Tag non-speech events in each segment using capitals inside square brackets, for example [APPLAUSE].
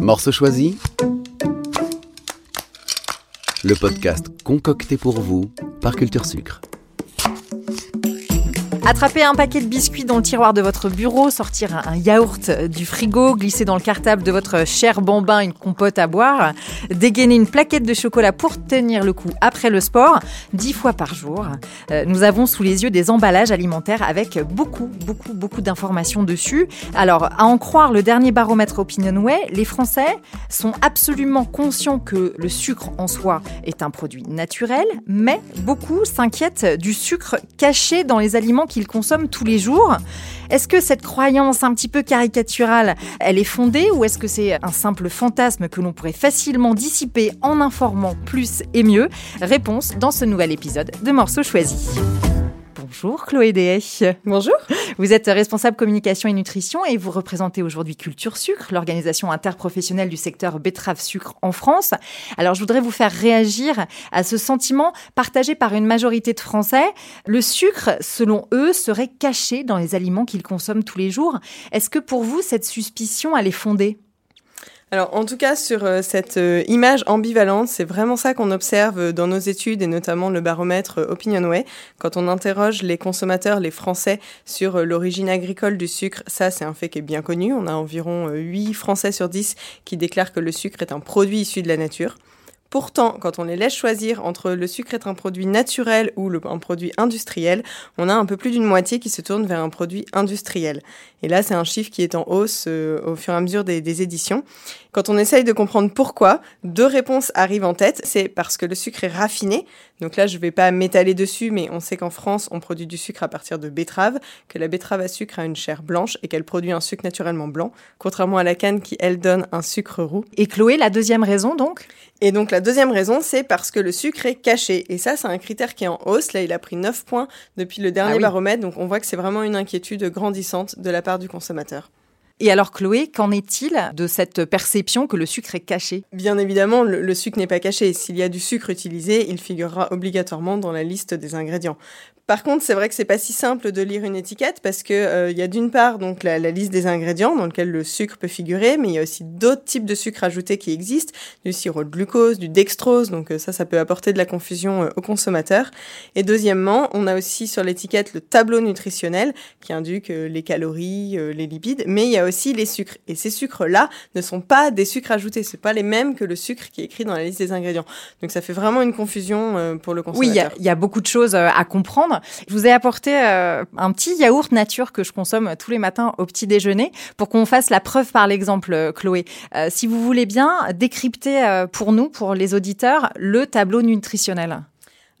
Morceau choisi Le podcast concocté pour vous par Culture Sucre. Attraper un paquet de biscuits dans le tiroir de votre bureau, sortir un yaourt du frigo, glisser dans le cartable de votre cher bambin une compote à boire, dégainer une plaquette de chocolat pour tenir le coup après le sport, dix fois par jour. Euh, nous avons sous les yeux des emballages alimentaires avec beaucoup, beaucoup, beaucoup d'informations dessus. Alors, à en croire le dernier baromètre Opinionway, les Français sont absolument conscients que le sucre en soi est un produit naturel, mais beaucoup s'inquiètent du sucre caché dans les aliments qu'ils consomment tous les jours. Est-ce que cette croyance un petit peu caricaturale, elle est fondée ou est-ce que c'est un simple fantasme que l'on pourrait facilement dissiper en informant plus et mieux Réponse dans ce nouvel épisode de Morceaux choisis. Bonjour Chloé Desch. Bonjour. Vous êtes responsable communication et nutrition et vous représentez aujourd'hui Culture Sucre, l'organisation interprofessionnelle du secteur betterave sucre en France. Alors je voudrais vous faire réagir à ce sentiment partagé par une majorité de Français. Le sucre, selon eux, serait caché dans les aliments qu'ils consomment tous les jours. Est-ce que pour vous, cette suspicion, elle est fondée? Alors, en tout cas, sur euh, cette euh, image ambivalente, c'est vraiment ça qu'on observe euh, dans nos études et notamment le baromètre Opinionway. Quand on interroge les consommateurs, les Français, sur l'origine agricole du sucre, ça, c'est un fait qui est bien connu. On a environ 8 Français sur 10 qui déclarent que le sucre est un produit issu de la nature. Pourtant, quand on les laisse choisir entre le sucre est un produit naturel ou un produit industriel, on a un peu plus d'une moitié qui se tourne vers un produit industriel. Et là, c'est un chiffre qui est en hausse euh, au fur et à mesure des, des éditions. Quand on essaye de comprendre pourquoi, deux réponses arrivent en tête. C'est parce que le sucre est raffiné. Donc là, je ne vais pas m'étaler dessus, mais on sait qu'en France, on produit du sucre à partir de betterave, que la betterave à sucre a une chair blanche et qu'elle produit un sucre naturellement blanc, contrairement à la canne qui, elle, donne un sucre roux. Et Chloé, la deuxième raison donc? Et donc la deuxième raison, c'est parce que le sucre est caché. Et ça, c'est un critère qui est en hausse. Là, il a pris 9 points depuis le dernier Ah oui. baromètre. Donc on voit que c'est vraiment une inquiétude grandissante de la part du consommateur. Et alors Chloé, qu'en est-il de cette perception que le sucre est caché? Bien évidemment, le, sucre n'est pas caché. S'il y a du sucre utilisé, il figurera obligatoirement dans la liste des ingrédients. Par contre, c'est vrai que c'est pas si simple de lire une étiquette parce que euh, il y a d'une part donc la, la liste des ingrédients dans lequel le sucre peut figurer, mais il y a aussi d'autres types de sucres ajoutés qui existent, du sirop de glucose, du dextrose, donc euh, ça, ça peut apporter de la confusion euh, aux consommateurs. Et deuxièmement, on a aussi sur l'étiquette le tableau nutritionnel qui indique euh, les calories, les lipides, mais il y a aussi les sucres. Et ces sucres-là ne sont pas des sucres ajoutés, c'est pas les mêmes que le sucre qui est écrit dans la liste des ingrédients. Donc ça fait vraiment une confusion euh, pour le Oui, consommateur. il y a- il y, a beaucoup de choses à comprendre. Je vous ai apporté euh, un petit yaourt nature que je consomme tous les matins au petit déjeuner pour qu'on fasse la preuve par l'exemple, euh, Chloé. Euh, si vous voulez bien décrypter pour nous, pour les auditeurs, le tableau nutritionnel.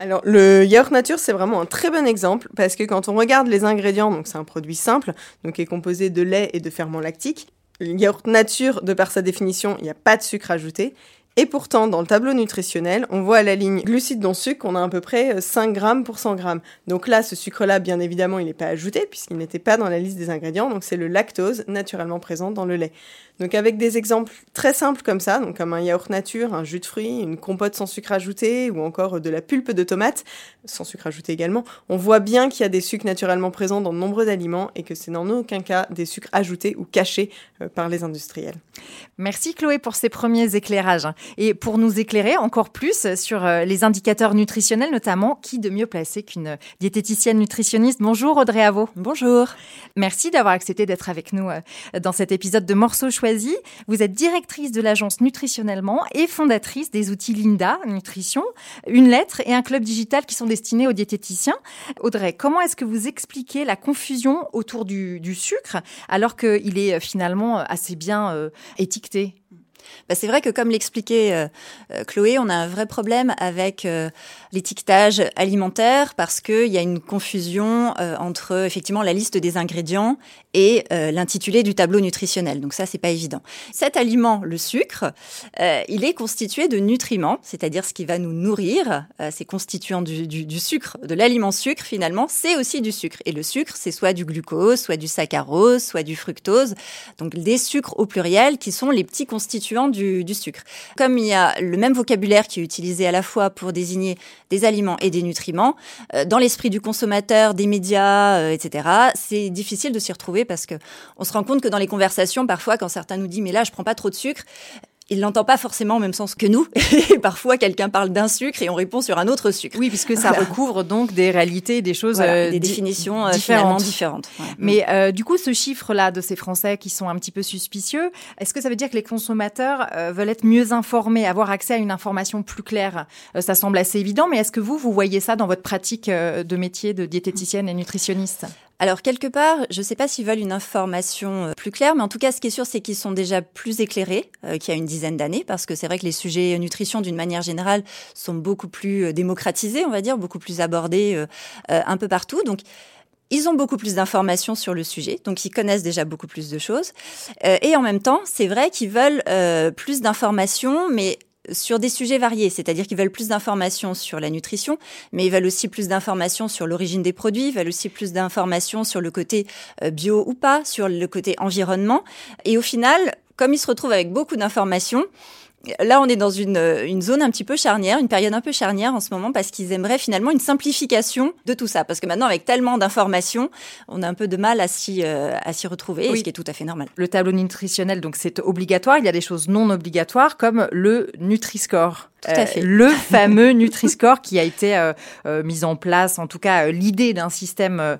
Alors, le yaourt nature, c'est vraiment un très bon exemple parce que quand on regarde les ingrédients, donc c'est un produit simple, donc qui est composé de lait et de ferments lactiques. Le yaourt nature, de par sa définition, il n'y a pas de sucre ajouté. Et pourtant, dans le tableau nutritionnel, on voit à la ligne glucides non sucre qu'on a à peu près euh, 5 grammes pour 100 grammes. Donc là, ce sucre-là, bien évidemment, il n'est pas ajouté puisqu'il n'était pas dans la liste des ingrédients. Donc c'est le lactose naturellement présent dans le lait. Donc avec des exemples très simples comme ça, donc comme un yaourt nature, un jus de fruits, une compote sans sucre ajouté ou encore de la pulpe de tomate sans sucre ajouté également, on voit bien qu'il y a des sucres naturellement présents dans de nombreux aliments et que c'est dans aucun cas des sucres ajoutés ou cachés euh, par les industriels. Merci Chloé pour ces premiers éclairages. Et pour nous éclairer encore plus sur euh, les indicateurs nutritionnels, notamment, qui de mieux placé qu'une diététicienne nutritionniste? Bonjour Audrey Avaux. Bonjour. Merci d'avoir accepté d'être avec nous euh, dans cet épisode de Morceaux choisis. Vous êtes directrice de l'agence Nutritionnellement et fondatrice des outils Linda Nutrition, une lettre et un club digital qui sont destinés aux diététiciens. Audrey, comment est-ce que vous expliquez la confusion autour du, du sucre alors qu'il est euh, finalement assez bien euh, étiqueté? Bah, c'est vrai que comme l'expliquait euh, euh, Chloé, on a un vrai problème avec euh, l'étiquetage alimentaire parce qu'il y a une confusion entre effectivement la liste des ingrédients et l'intitulé du tableau nutritionnel. Donc ça, c'est pas évident. Cet aliment, le sucre, il est constitué de nutriments, c'est-à-dire ce qui va nous nourrir. C'est constituant du, du sucre, de l'aliment sucre finalement, c'est aussi du sucre. Et le sucre, c'est soit du glucose, soit du saccharose, soit du fructose. Donc des sucres au pluriel qui sont les petits constituants du, sucre. Comme il y a le même vocabulaire qui est utilisé à la fois pour désigner des aliments et des nutriments, euh, dans l'esprit du consommateur, des médias, euh, etc., c'est difficile de s'y retrouver parce que on se rend compte que dans les conversations, parfois, quand certains nous disent mais là je prends pas trop de sucre, il l'entend pas forcément au même sens que nous. [LAUGHS] Et parfois, quelqu'un parle d'un sucre et on répond sur un autre sucre. Oui, puisque ça recouvre donc des réalités, des choses, euh, des définitions euh, différentes. différentes. Mais euh, du coup, ce chiffre-là de ces Français qui sont un petit peu suspicieux, est-ce que ça veut dire que les consommateurs veulent être mieux informés, avoir accès à une information plus claire? Ça semble assez évident, mais est-ce que vous, vous voyez ça dans votre pratique de métier de diététicienne et nutritionniste? Alors quelque part, je ne sais pas s'ils veulent une information euh, plus claire, mais en tout cas, ce qui est sûr, c'est qu'ils sont déjà plus éclairés euh, qu'il y a une dizaine d'années, parce que c'est vrai que les sujets nutrition, d'une manière générale, sont beaucoup plus euh, démocratisés, on va dire, beaucoup plus abordés un peu partout. Donc ils ont beaucoup plus d'informations sur le sujet, donc ils connaissent déjà beaucoup plus de choses. et en même temps, c'est vrai qu'ils veulent plus d'informations, mais sur des sujets variés, c'est-à-dire qu'ils veulent plus d'informations sur la nutrition, mais ils veulent aussi plus d'informations sur l'origine des produits, ils veulent aussi plus d'informations sur le côté euh, bio ou pas, sur le côté environnement. Et au final, comme ils se retrouvent avec beaucoup d'informations, Là, on est dans une, une, zone un petit peu charnière, une période un peu charnière en ce moment, parce qu'ils aimeraient finalement une simplification de tout ça. Parce que maintenant, avec tellement d'informations, on a un peu de mal à s'y euh, à s'y retrouver, ce qui est tout à fait normal. Le tableau nutritionnel, donc c'est obligatoire. Il y a des choses non obligatoires, comme le Nutri-Score. Euh, le fameux Nutri-Score qui a été euh, euh, mis en place, en tout cas l'idée d'un système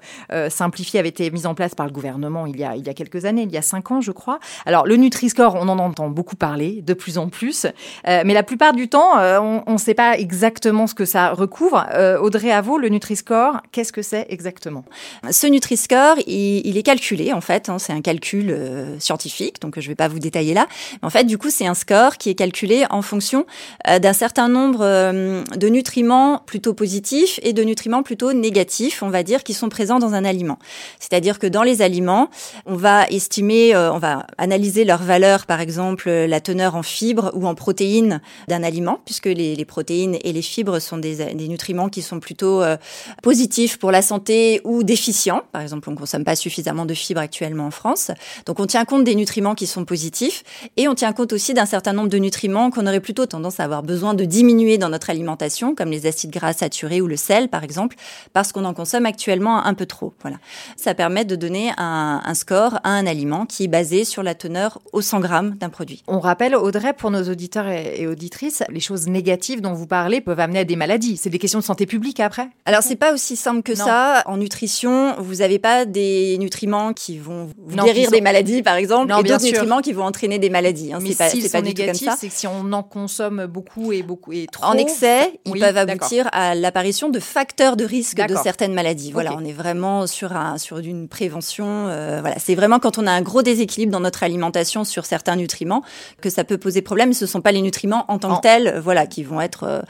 simplifié avait été mise en place par le gouvernement il y a il y a quelques années, il y a cinq ans je crois. Alors le Nutri-Score, on en entend beaucoup parler de plus en plus, mais la plupart du temps on ne sait pas exactement ce que ça recouvre. Audrey Avaux, le Nutri-Score, qu'est-ce que c'est exactement? Ce Nutri-Score, il, il, est calculé en fait, hein, c'est un calcul scientifique, donc je vais pas vous détailler là. En fait, du coup, c'est un score qui est calculé en fonction d'un certain nombre euh, de nutriments plutôt positifs et de nutriments plutôt négatifs, on va dire, qui sont présents dans un aliment. C'est-à-dire que dans les aliments, on va estimer, euh, on va analyser leur valeur, par exemple, la teneur en fibres ou en protéines d'un aliment, puisque les, protéines et les fibres sont des, nutriments qui sont plutôt euh, positifs pour la santé ou déficients. Par exemple, on consomme pas suffisamment de fibres actuellement en France. Donc, on tient compte des nutriments qui sont positifs et on tient compte aussi d'un certain nombre de nutriments qu'on aurait plutôt tendance à avoir besoin de diminuer dans notre alimentation, comme les acides gras saturés ou le sel, par exemple, parce qu'on en consomme actuellement un peu trop. Voilà. Ça permet de donner un, score à un aliment qui est basé sur la teneur au 100 grammes d'un produit. On rappelle, Audrey, pour nos auditeurs et, auditrices, les choses négatives dont vous parlez peuvent amener à des maladies. C'est des questions de santé publique après Alors, c'est pas aussi simple que ça. En nutrition, vous n'avez pas des nutriments qui vont guérir des maladies, par exemple, et d'autres nutriments qui vont entraîner des maladies. Hein. Mais pas, s'ils sont négatifs, c'est que si on en consomme beaucoup beaucoup et trop. En excès, ils peuvent aboutir à l'apparition de facteurs de risque de certaines maladies. Voilà, on est vraiment sur un sur une prévention. Euh, voilà, c'est vraiment quand on a un gros déséquilibre dans notre alimentation sur certains nutriments que ça peut poser problème. Ce ne sont pas les nutriments en tant que tels, voilà, qui vont être euh,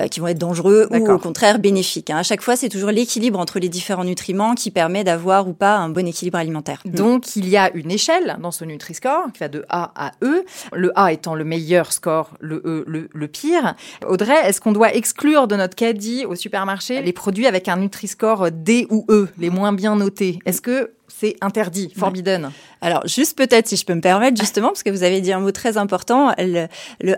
euh, qui vont être dangereux ou au contraire bénéfiques. Hein. À chaque fois, c'est toujours l'équilibre entre les différents nutriments qui permet d'avoir ou pas un bon équilibre alimentaire. Mm. Donc, il y a une échelle dans ce Nutri-Score qui va de A à E. Le A étant le meilleur score, le E le, le pire. Audrey, est-ce qu'on doit exclure de notre caddie au supermarché les produits avec un Nutri-Score D ou E, les moins bien notés? Est-ce que c'est interdit, forbidden? Alors, juste peut-être, si je peux me permettre, justement, parce que vous avez dit un mot très important, le,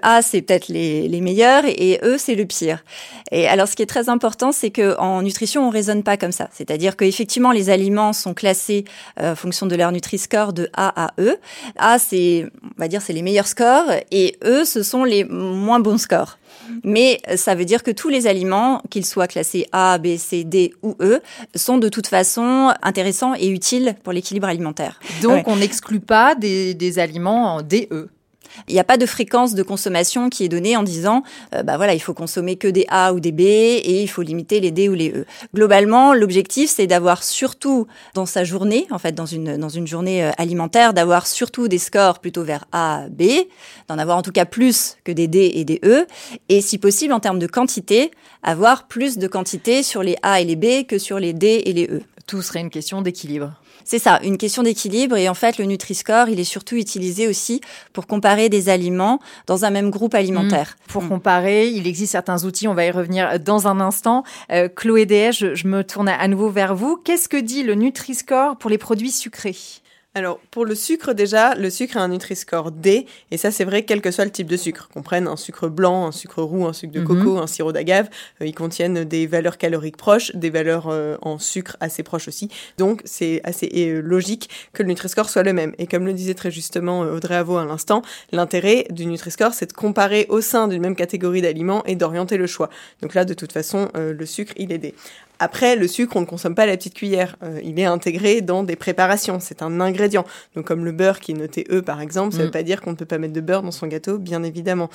A, c'est peut-être les, les, meilleurs et E, c'est le pire. Et alors, ce qui est très important, c'est que en nutrition, on raisonne pas comme ça. C'est-à-dire qu'effectivement, les aliments sont classés euh, en fonction de leur Nutri-Score de A à E. A, c'est, on va dire, c'est les meilleurs scores et E, ce sont les moins bons scores. Mais ça veut dire que tous les aliments, qu'ils soient classés A, B, C, D ou E, sont de toute façon intéressants et utiles pour l'équilibre alimentaire. Donc on n'exclut pas des, des aliments en D, E. Il n'y a pas de fréquence de consommation qui est donnée en disant, euh, bah voilà, il faut consommer que des A ou des B et il faut limiter les D ou les E. Globalement, l'objectif, c'est d'avoir surtout dans sa journée, en fait, dans une, dans une journée euh, alimentaire, d'avoir surtout des scores plutôt vers A, B, d'en avoir en tout cas plus que des D et des E, et si possible, en termes de quantité, avoir plus de quantité sur les A et les B que sur les D et les E. Tout serait une question d'équilibre. C'est ça, une question d'équilibre. Et en fait, le Nutri-Score, il est surtout utilisé aussi pour comparer des aliments dans un même groupe alimentaire. Mmh. Pour mmh. comparer, il existe certains outils, on va y revenir dans un instant. Euh, Chloé DS, je, je, me tourne à nouveau vers vous. Qu'est-ce que dit le Nutri-Score pour les produits sucrés? Alors, pour le sucre, déjà, le sucre a un Nutri-Score D, et ça, c'est vrai, quel que soit le type de sucre. Qu'on prenne un sucre blanc, un sucre roux, un sucre de coco, mhm. un sirop d'agave, euh, ils contiennent des valeurs caloriques proches, des valeurs euh, en sucre assez proches aussi. Donc, c'est assez euh, logique que le Nutri-Score soit le même. Et comme le disait très justement Audrey Avaux à l'instant, l'intérêt du Nutri-Score, c'est de comparer au sein d'une même catégorie d'aliments et d'orienter le choix. Donc là, de toute façon, le sucre, il est D. Après, le sucre, on ne consomme pas la petite cuillère. Euh, il est intégré dans des préparations. C'est un ingrédient. Donc, comme le beurre qui est noté E, par exemple, ça ne veut mm. pas dire qu'on ne peut pas mettre de beurre dans son gâteau, bien évidemment.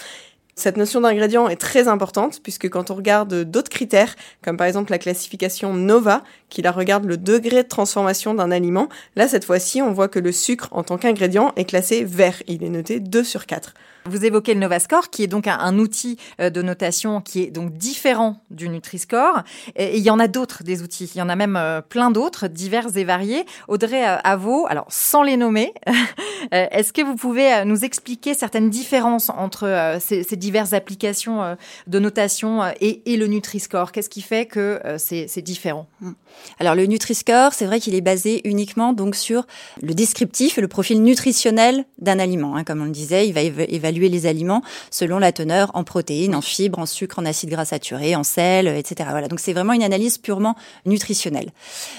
Cette notion d'ingrédient est très importante puisque quand on regarde d'autres critères, comme par exemple la classification NOVA, qui la regarde le degré de transformation d'un aliment, là cette fois-ci on voit que le sucre en tant qu'ingrédient est classé vert. Il est noté 2 sur 4. Vous évoquez le Novascore, qui est donc un, outil euh, de notation qui est donc différent du Nutri-Score. Et, il y en a d'autres, des outils. Il y en a même euh, plein d'autres, divers et variés. Audrey euh, Avaux, alors sans les nommer, [LAUGHS] est-ce que vous pouvez nous expliquer certaines différences entre ces, diverses applications de notation et, le Nutri-Score Qu'est-ce qui fait que c'est différent? Hmm. Alors le Nutri-Score, c'est vrai qu'il est basé uniquement donc sur le descriptif et le profil nutritionnel d'un aliment. Hein, comme on le disait, il va évaluer les aliments selon la teneur en protéines, en fibres, en sucre, en acides gras saturés, en sel, etc. Voilà. Donc c'est vraiment une analyse purement nutritionnelle.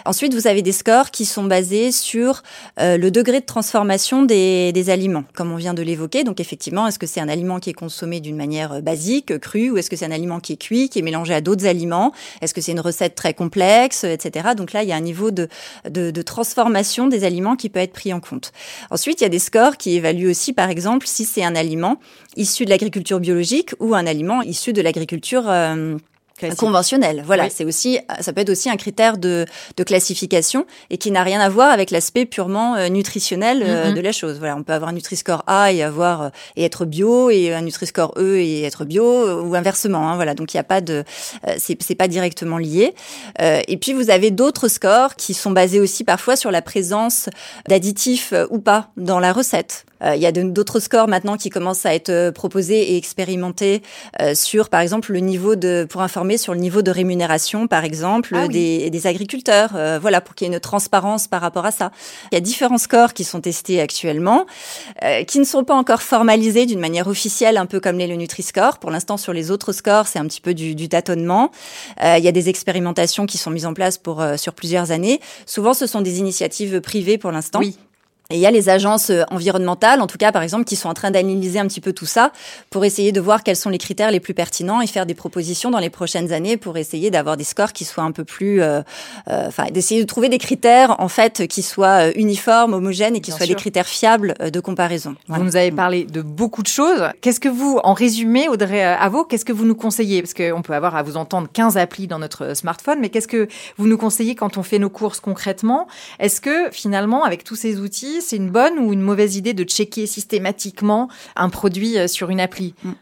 Ensuite, vous avez des scores qui sont basés sur euh, le degré de transformation des aliments, comme on vient de l'évoquer. Donc effectivement, est-ce que c'est un aliment qui est consommé d'une manière euh, basique, crue, ou est-ce que c'est un aliment qui est cuit, qui est mélangé à d'autres aliments? Est-ce que c'est une recette très complexe, etc. Donc là, il y a un niveau de, de, de transformation des aliments qui peut être pris en compte. Ensuite, il y a des scores qui évaluent aussi, par exemple, si c'est un aliment issu de l'agriculture biologique ou un aliment issu de l'agriculture euh, conventionnel. Voilà, c'est aussi, ça peut être aussi un critère de, de classification et qui n'a rien à voir avec l'aspect purement euh, nutritionnel euh, mm-hmm. de la chose. Voilà, on peut avoir un Nutri-Score A et avoir euh, et être bio et un Nutri-Score E et être bio ou inversement. Hein, voilà, donc il n'y a pas de, c'est, c'est pas directement lié. et puis vous avez d'autres scores qui sont basés aussi parfois sur la présence d'additifs ou pas dans la recette. Il y a d'autres scores maintenant qui commencent à être proposés et expérimentés sur, par exemple, le niveau de, pour informer sur le niveau de rémunération, par exemple, ah des, des, agriculteurs. Euh, voilà, pour qu'il y ait une transparence par rapport à ça. Il y a différents scores qui sont testés actuellement, euh, qui ne sont pas encore formalisés d'une manière officielle, un peu comme les le Nutri-Score. Pour l'instant, sur les autres scores, c'est un petit peu du, du tâtonnement. Euh, il y a des expérimentations qui sont mises en place pour sur plusieurs années. Souvent, ce sont des initiatives privées pour l'instant. Oui. Et il y a les agences euh, environnementales, en tout cas par exemple, qui sont en train d'analyser un petit peu tout ça pour essayer de voir quels sont les critères les plus pertinents et faire des propositions dans les prochaines années pour essayer d'avoir des scores qui soient un peu plus, euh, euh, enfin, d'essayer de trouver des critères en fait qui soient uniformes, homogènes et qui soient des critères fiables de comparaison. Vous nous avez parlé de beaucoup de choses. Qu'est-ce que vous, en résumé, Audrey Avaux, qu'est-ce que vous nous conseillez? Parce qu'on peut avoir à vous entendre 15 applis dans notre smartphone, mais qu'est-ce que vous nous conseillez quand on fait nos courses concrètement? Est-ce que finalement, avec tous ces outils c'est une bonne ou une mauvaise idée de checker systématiquement un produit euh, sur une appli? Mm.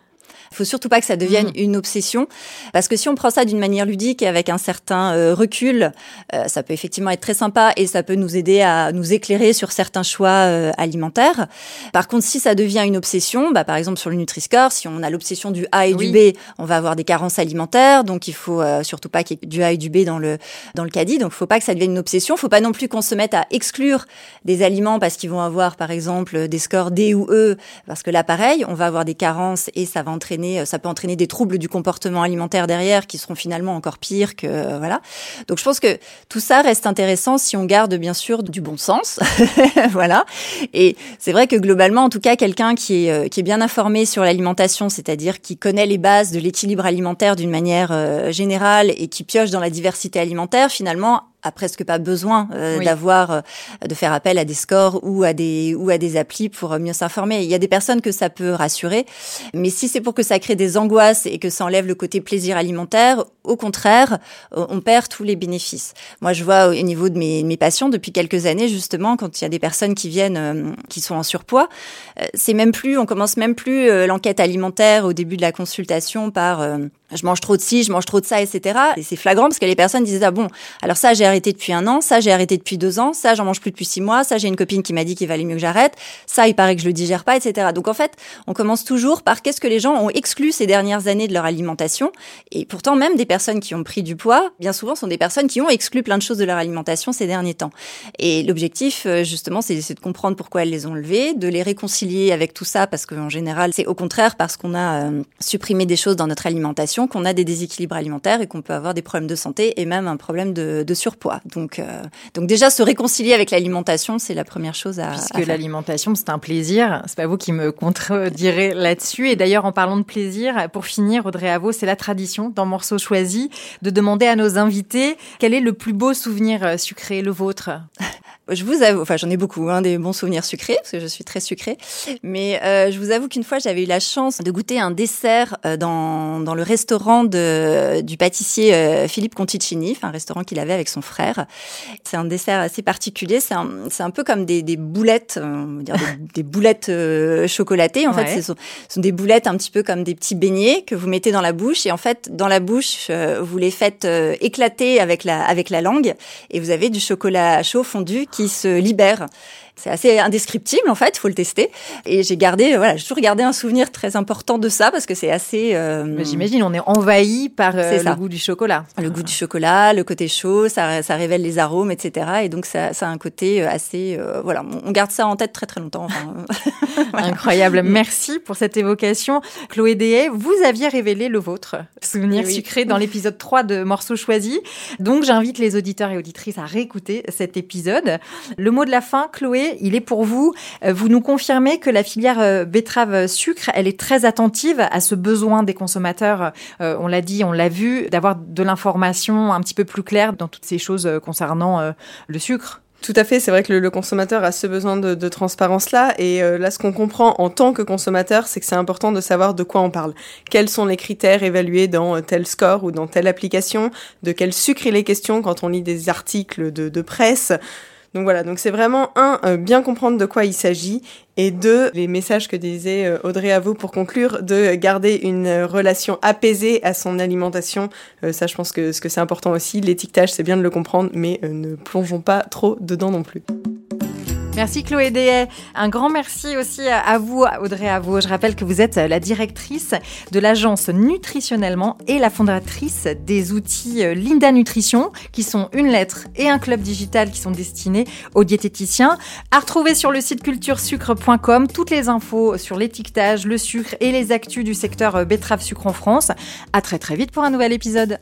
Faut surtout pas que ça devienne mm. une obsession, parce que si on prend ça d'une manière ludique et avec un certain euh, recul, euh, ça peut effectivement être très sympa et ça peut nous aider à nous éclairer sur certains choix euh, alimentaires. Par contre, si ça devient une obsession, bah, par exemple sur le Nutri-Score, si on a l'obsession du A et du B, on va avoir des carences alimentaires, donc il faut surtout pas qu'il y ait du A et du B dans le dans le caddie. Donc, faut pas que ça devienne une obsession. Faut pas non plus qu'on se mette à exclure des aliments parce qu'ils vont avoir, par exemple, des scores D ou E, parce que là, pareil, on va avoir des carences et ça va entraîner euh, ça peut entraîner des troubles du comportement alimentaire derrière qui seront finalement encore pires que euh, voilà. Donc je pense que tout ça reste intéressant si on garde bien sûr du bon sens, [LAUGHS] voilà. Et c'est vrai que globalement, en tout cas, quelqu'un qui est euh, qui est bien informé sur l'alimentation, c'est-à-dire qui connaît les bases de l'équilibre alimentaire d'une manière générale et qui pioche dans la diversité alimentaire, finalement a presque pas besoin euh, d'avoir euh, de faire appel à des scores ou à des ou à des applis pour mieux s'informer. Il y a des personnes que ça peut rassurer, mais si c'est pour que ça crée des angoisses et que ça enlève le côté plaisir alimentaire, au contraire, euh, on perd tous les bénéfices. Moi, je vois au niveau de mes, mes patients depuis quelques années justement quand il y a des personnes qui viennent qui sont en surpoids, c'est même plus on commence même plus l'enquête alimentaire au début de la consultation par je mange trop de ci, je mange trop de ça, etc. Et c'est flagrant parce que les personnes disaient ah bon, alors ça j'ai arrêté depuis un an, ça j'ai arrêté depuis deux ans, ça j'en mange plus depuis six mois, ça j'ai une copine qui m'a dit qu'il valait mieux que j'arrête, ça il paraît que je le digère pas, etc. Donc en fait, on commence toujours par qu'est-ce que les gens ont exclu ces dernières années de leur alimentation. Et pourtant même des personnes qui ont pris du poids, bien souvent sont des personnes qui ont exclu plein de choses de leur alimentation ces derniers temps. Et l'objectif euh, justement, c'est de comprendre pourquoi elles les ont levées, de les réconcilier avec tout ça parce qu'en général, c'est au contraire parce qu'on a euh, supprimé des choses dans notre alimentation qu'on a des déséquilibres alimentaires et qu'on peut avoir des problèmes de santé et même un problème de, surpoids. Donc, euh, donc déjà se réconcilier avec l'alimentation, c'est la première chose à. Puisque l'alimentation, c'est un plaisir. C'est pas vous qui me contredirez là-dessus. Et d'ailleurs, en parlant de plaisir, pour finir, Audrey Avaux, c'est la tradition dans Morceau choisi de demander à nos invités quel est le plus beau souvenir euh, sucré, le vôtre? Je vous avoue, enfin j'en ai beaucoup, hein, des bons souvenirs sucrés parce que je suis très sucrée. Mais euh, je vous avoue qu'une fois j'avais eu la chance de goûter un dessert euh, dans, dans le restaurant de, du pâtissier euh, Philippe Conticini, un restaurant qu'il avait avec son frère. C'est un dessert assez particulier. C'est un, c'est un peu comme des, des boulettes, on va dire des, [LAUGHS] boulettes chocolatées. En fait, ce sont, ce sont, des boulettes un petit peu comme des petits beignets que vous mettez dans la bouche et en fait dans la bouche vous les faites éclater avec la avec la langue et vous avez du chocolat chaud fondu qui se libère c'est assez indescriptible en fait, il faut le tester. Et j'ai gardé, voilà, j'ai toujours gardé un souvenir très important de ça parce que c'est assez. Euh, J'imagine, on est envahi par euh, le goût du chocolat. Le goût du chocolat, le côté chaud, ça, ça révèle les arômes, etc. Et donc ça, ça a un côté euh, assez, euh, voilà, on garde ça en tête très très longtemps. Enfin, [LAUGHS] Incroyable, merci pour cette évocation, Chloé Déhay. Vous aviez révélé le vôtre, souvenir sucré, dans l'épisode 3 de Morceaux choisis. Donc j'invite les auditeurs et auditrices à réécouter cet épisode. Le mot de la fin, Chloé il est pour vous. Euh, vous nous confirmez que la filière euh, betterave-sucre, elle est très attentive à ce besoin des consommateurs, euh, on l'a dit, on l'a vu, d'avoir de l'information un petit peu plus claire dans toutes ces choses concernant le sucre. Tout à fait, c'est vrai que le, consommateur a ce besoin de, transparence-là. Et là, ce qu'on comprend en tant que consommateur, c'est que c'est important de savoir de quoi on parle. Quels sont les critères évalués dans tel score ou dans telle application, de quel sucre il est question quand on lit des articles de, de presse? Donc voilà, donc c'est vraiment un, euh, bien comprendre de quoi il s'agit et deux, les messages que disait euh, Audrey à vous pour conclure, de garder une relation apaisée à son alimentation. Euh, ça, je pense que ce que c'est important aussi. L'étiquetage, c'est bien de le comprendre, mais ne plongeons pas trop dedans non plus. Merci Chloé Dehay. Un grand merci aussi à vous, Audrey Avaux. Je rappelle que vous êtes la directrice de l'agence Nutritionnellement et la fondatrice des outils euh, Linda Nutrition, qui sont une lettre et un club digital qui sont destinés aux diététiciens. À retrouver sur le site culturesucre.com toutes les infos sur l'étiquetage, le sucre et les actus du secteur euh, betterave sucre en France. À très très vite pour un nouvel épisode.